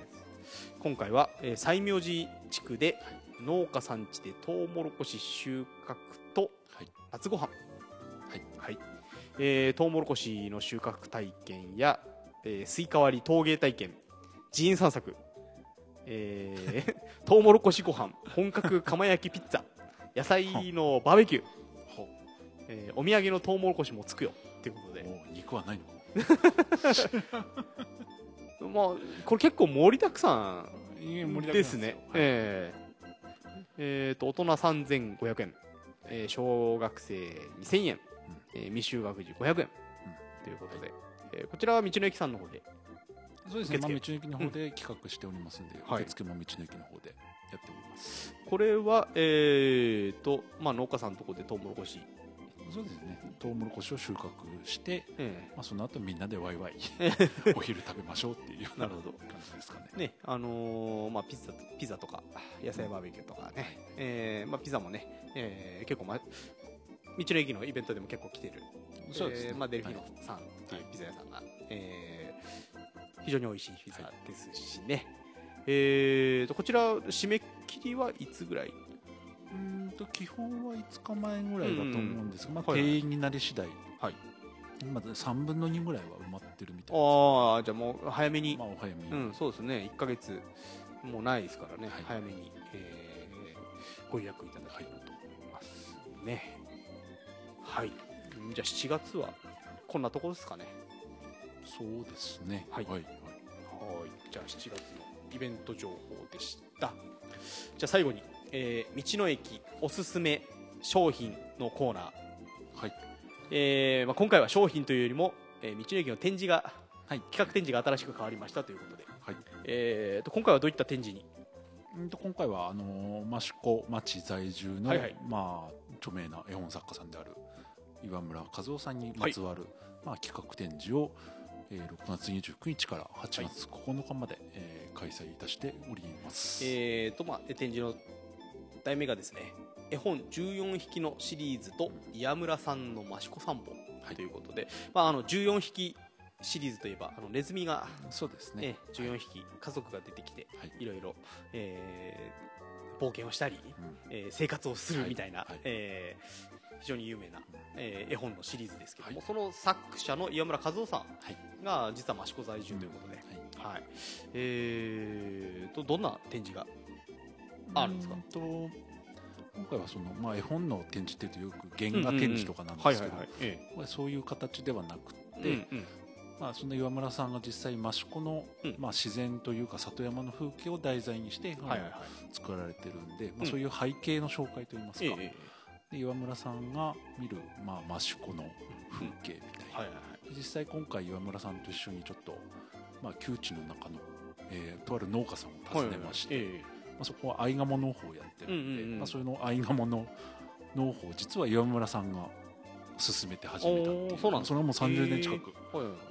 今回は、えー西明寺地区で農家さん地でトウモロコシ収穫とはい。夏ごはんはい。はい。えー、トウモロコシの収穫体験や、えースイカ割り陶芸体験寺院散策、えー、トウモロコシご飯。本格釜焼きピッツァ。野菜のバーベキュー、ほえーお土産のトウモロコシもつくよ。ということで、お肉はないの？まあ、これ結構盛りだくさんですね。よはい。えーえーと大人3500円、えー小学生2000円、えー未就学児500円、ということで、えーこちらは道の駅さんの方でそうですね、まあ、道の駅の方で企画しておりますんで、はい。受付も道の駅の方でやっております。これは、えーとまあ、農家さんのところでトウモロコシ、そうですね、トウモロコシを収穫して、えまあ、その後みんなでワイワイ お昼食べましょうっていうようなるほど。感じですかね。ーねあのーまあ、ピザとピザとか野菜バーベキューとかね、えーまあ、ピザもね、えー結構、ま、道の駅のイベントでも結構来てる。そうですね。えーまあ、デルフィノさんっていうピザ屋さんが、えー非常に美味しいピザですしね、えーとこちら締め切りはいつぐらい？うーんと基本は5日前ぐらいだと思うんですが、まあ、はいはい。定員になり次第、はい。まだ3分の2ぐらいは埋まってるみたいああじゃあもう早めに、まあ、お早めに、うんそうですね。1か月もうないですからね、はい。早めに、えーご予約いただければと思いますね。はい。うんじゃあ7月はこんなところですかね。そうですね。はい。はいはいじゃあ7月のイベント情報でした。じゃあ最後に、えー道の駅おすすめ商品のコーナー、はい。えーまあ、今回は商品というよりも、えー道の駅の展示がはい。企画展示が新しく変わりましたということで、はい。えー、と今回はどういった展示に？今回はあのー益子町在住の、はいはい。まあ、著名な絵本作家さんである岩村和夫さんにまつわる、まあ、企画展示を、えー6月29日から8月9日まで、えー開催いたしております。えーとまあ、展示の題名がですね絵本14匹のシリーズと岩村さんの益子散歩はい。ということで、まあ、あの14匹シリーズといえばあのネズミが、そうですね。ね。14匹家族が出てきてはい。いろいろ、えー冒険をしたり、うん。えー生活をするみたいな、はい。はい。えー非常に有名な、えー絵本のシリーズですけども、はい。その作者の岩村和夫さはい。んが実は益子在住ということで、はい。はい。えー、とどんな展示があるんですか？と今回はその、まあ、絵本の展示っていうとよく原画展示とかなんですけどそういう形ではなくえて、うんうん。まあ、その岩村さんが実際益子の、うん。まあ、自然というか里山の風景を題材にして、作られてるんで、まあ、うん。そういう背景の紹介といいますか、ええで岩村さんが見る、まあ、益子の風景みたいな、はいはいはい。実際今回岩村さんと一緒にちょっと、まあ、窮地の中の、えーとある農家さんを訪ねまして、はいはい。はいまあ、そこはアイガモ農法をやってるんで、うんうんうん。まあ、それのアイガモの農法を実は岩村さんが進めて始めたっていう。そうなんですかそれはもう30年近く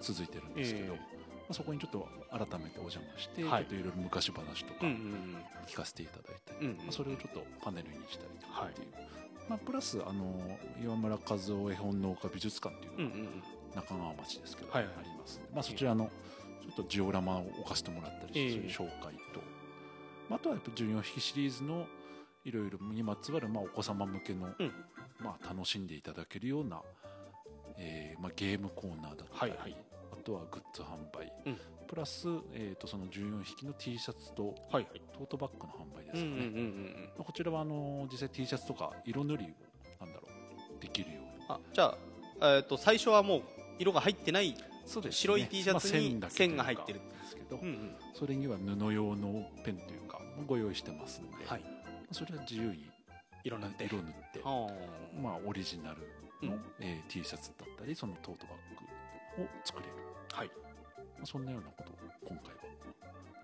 続いてるんですけど、ええ。まあ、そこにちょっと改めてお邪魔して、はい。ちょっといろいろ昔話とかうんうん聞かせていただいたり、うんうん。まあ、それをちょっとパネルにしたりとかっていう、まあ、プラスあの岩村和夫絵本農家美術館っていうのが中川町ですけど、ありますんでまあ、そちらのちょっとジオラマを置かせてもらったりして、ええ。そういう紹介と、まあ、あとはやっぱ14匹シリーズのいろいろにまつわる、まあ、お子様向けの、うん。まあ、楽しんでいただけるような、えーまあ、ゲームコーナーだったり、あとはグッズ販売、うんプラス、えー、とその14匹の T シャツとはいはい。トートバッグの販売ですかね、うんうんうんうんまあこちらはあの実際 T シャツとか色塗りなんだろうできるようにあじゃあ、えー、と最初はもう色が入ってないそうですね。白い T シャツにまあ線が入ってるんですけど、うんうん。それには布用のペンというかご用意してますので、はい。それは自由に色塗って、はまあ、オリジナルの、うん。えー T シャツだったりそのトートバッグを作れる、あはいまあ、そんなようなことを今回は。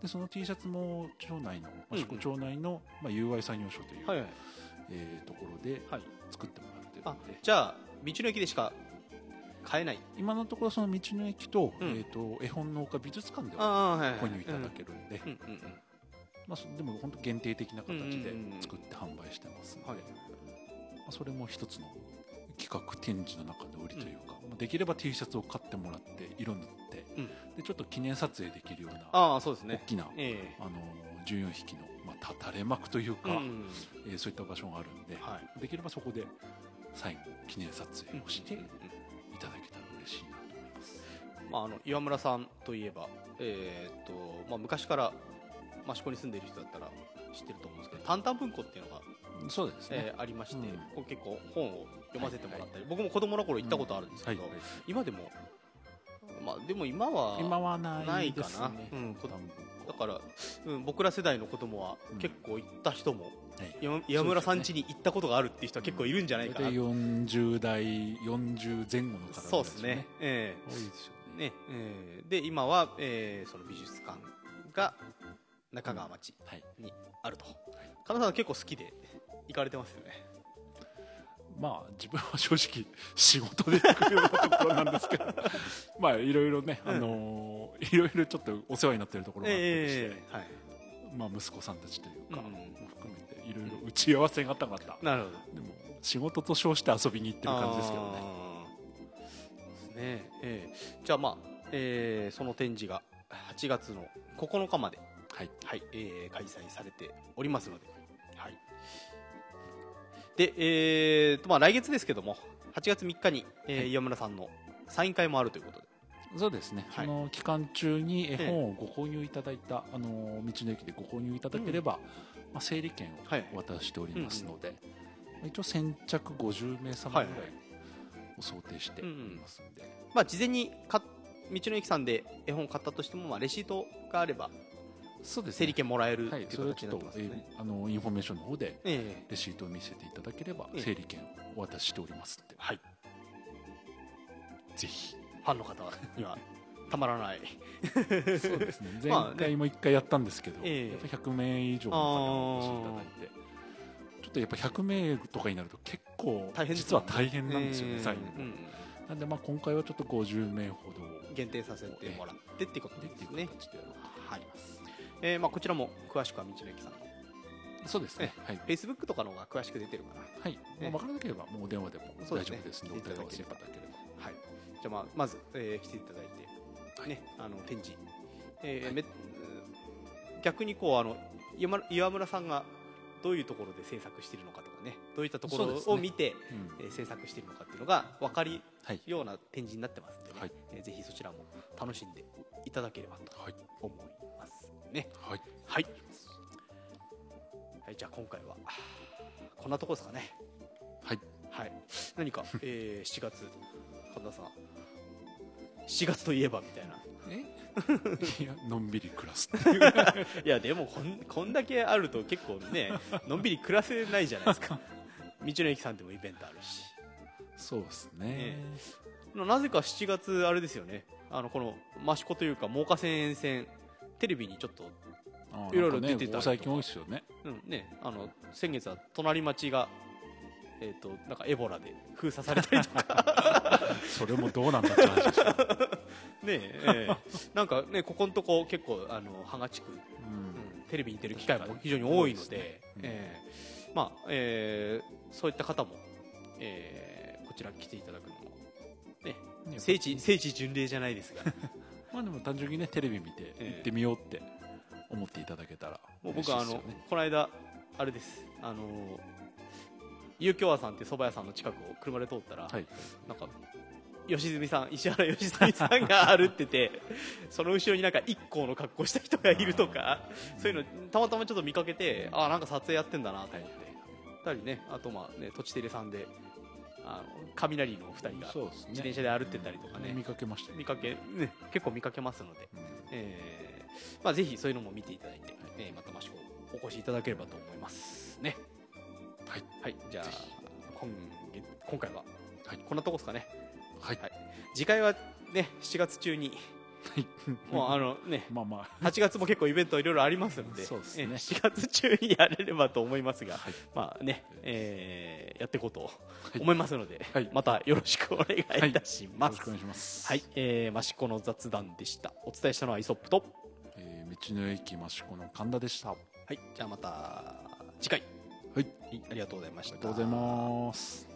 でその T シャツも町内のうんうん。町内の、まあ、UI 産業所という、はいはい。えーところではい。作ってもらってるあので、じゃあ道の駅でしか買えない。今のところその道の駅と,、うん。えー、と絵本農家美術館では購入いただけるんで、うんうんうん。まあ、そでも本当限定的な形でうんうんうん作って販売してますので、はい。まあ、それも一つの企画展示の中の売りというか、まあできれば T シャツを買ってもらって色塗って、うん。でちょっと記念撮影できるようなああそうですね。大きな、えあの14匹の、まあ、た垂れ幕というか、えうんえーそういった場所があるんで、はい。できればそこで最後記念撮影をしていうんただけたら嬉しいなと思います。まあ、あの岩村さんといえば、えーっとまあ、昔から益子に住んでいる人だったら知ってると思うんですけど「タンタン文庫」っていうのが、そうですね、えーありまして、うん。結構本を読ませてもらったり、僕も子供の頃行ったことあるんですけど、はいはい今でも、まあ、でも今は今はなないいかな。うんだから、うん、僕ら世代の子供はうん。結構行った人も、はい。岩岩村さん家に行ったことがあるっていう人は結構いるんじゃないかな、大体40代40前後の方そうですね。え多いですよね。えねえーで今は、えーその美術館が中川町はい。にあると、金沢さん結構好きで行かれてますよね。まあ自分は正直仕事で行くようなところなんですけど。まあいろいろね、うん。あのーいろいろちょっとお世話になってるところがあったりして、ええはい。まあ息子さんたちというか、うん。も含めていろいろ打ち合わせがたかった。なるほど。でも仕事と称して遊びに行ってる感じですけどね。ですね、ええ。じゃあまあ、えーその展示が8月の9日まで、はい。はい。えー開催されておりますので、はい、で、えーとまあ、来月ですけども8月3日に、えーはい。岩村さんのサイン会もあるということで。そうですね、はい。その期間中に絵本をご購入いただいた、あの道の駅でご購入いただければ、まあ、整理券はい。を渡しておりますので、まあ一応先着50名様ぐらいを想定しておりますので、まあ、事前にか道の駅さんで絵本を買ったとしても、まあ、レシートがあればそうです整理券もらえるってはいい、うそれを形にちょっと、えなってますね。ーあのインフォメーションの方でええ。レシートを見せていただければ、ええ。整理券をお渡ししておりますので、はい、ぜひ。ファンの方にはたまらない。そうですね。前 まあね。回も1回やったんですけど、ええ。やっぱ100名以上の方にお越しいただいてちょっとやっぱ100名とかになると結構実は大変なんですよね、ええ。最後、うんなんでまあ今回はちょっと50名ほど限定させてもらってっていうことですね。はいえーまあ、こちらも詳しくは道の駅さん。のそうですね。はい、Facebook とかの方が詳しく出てるかな。はい。まあ、分からなければもうお電話でも大丈夫ですのでお問い合わせいただければはい、じゃあ、まあ、まず、えー来ていただいて、はいね、あの展示、えーはいめ逆にこうあの岩村岩村さんがどういうところで制作しているのかとかねどういったところを見て、うんえー制作しているのかっていうのが分かるはいような展示になってますんでね、はいえーぜひそちらも楽しんでいただければとはい思いますね。はい。はい、はい、じゃあ今回はこんなところですかね。はい。はい、何か、えー、7月神田さん。7月といえばみたいな。え？いやのんびり暮らすっていう。いやでもこんこんだけあると結構ねのんびり暮らせないじゃないですか。道の駅さんでもイベントあるし。そうですね、えなぜか7月あれですよね。あのこの益子というか真岡線沿線テレビにちょっと、あいろいろ出てたりとか。最近多いですよね。うんね、あの先月は隣町が、えー、となんかエボラで封鎖されたりとか。それもどうなんだって話ですよ、ねええなんかねここのとこ結構あの芳賀地区うん。うんテレビに出る機会も非常に多いので、ね。うん。えーまあえーそういった方も、えーこちら来ていただくのも、ね、ね聖地聖地巡礼じゃないですがまあでも単純にねテレビ見てええ。行ってみようって思っていただけたらもう僕はあの、この間あれです。あの遊興和さんって蕎麦屋さんの近くを車で通ったら、はい。なんか吉住さん石原良純さんが歩ってて その後ろになんか一行の格好した人がいるとかそういうのたまたまちょっと見かけてあなんか撮影やってんだなと思って、たりねあとまあね土地テレさんであの雷のお二人が自転車で歩ってたりとかね。見かけましたよ。見かけ、ね、結構見かけますので、うん。えーまあ、ぜひそういうのも見ていただいて、えーまた益子お越しいただければと思いますね。はい。はいじゃあ今月今回は、はい。こんなとこですかね。はい。はい。次回はね7月中に、もうあのね。まあまあ。8月も結構イベントいろいろありますので。そうですね。え4月中にやれればと思いますが、はい。まあね、えーやっていこうと思いますので、はい。またよろしくお願いいたします。よろしくお願い。しますはい、えー、マシコの雑談でした。お伝えしたのはイソップと、えー道の駅益子の神田でした。あはい、じゃあまた次回、はい。ありがとうございました。りがとうございます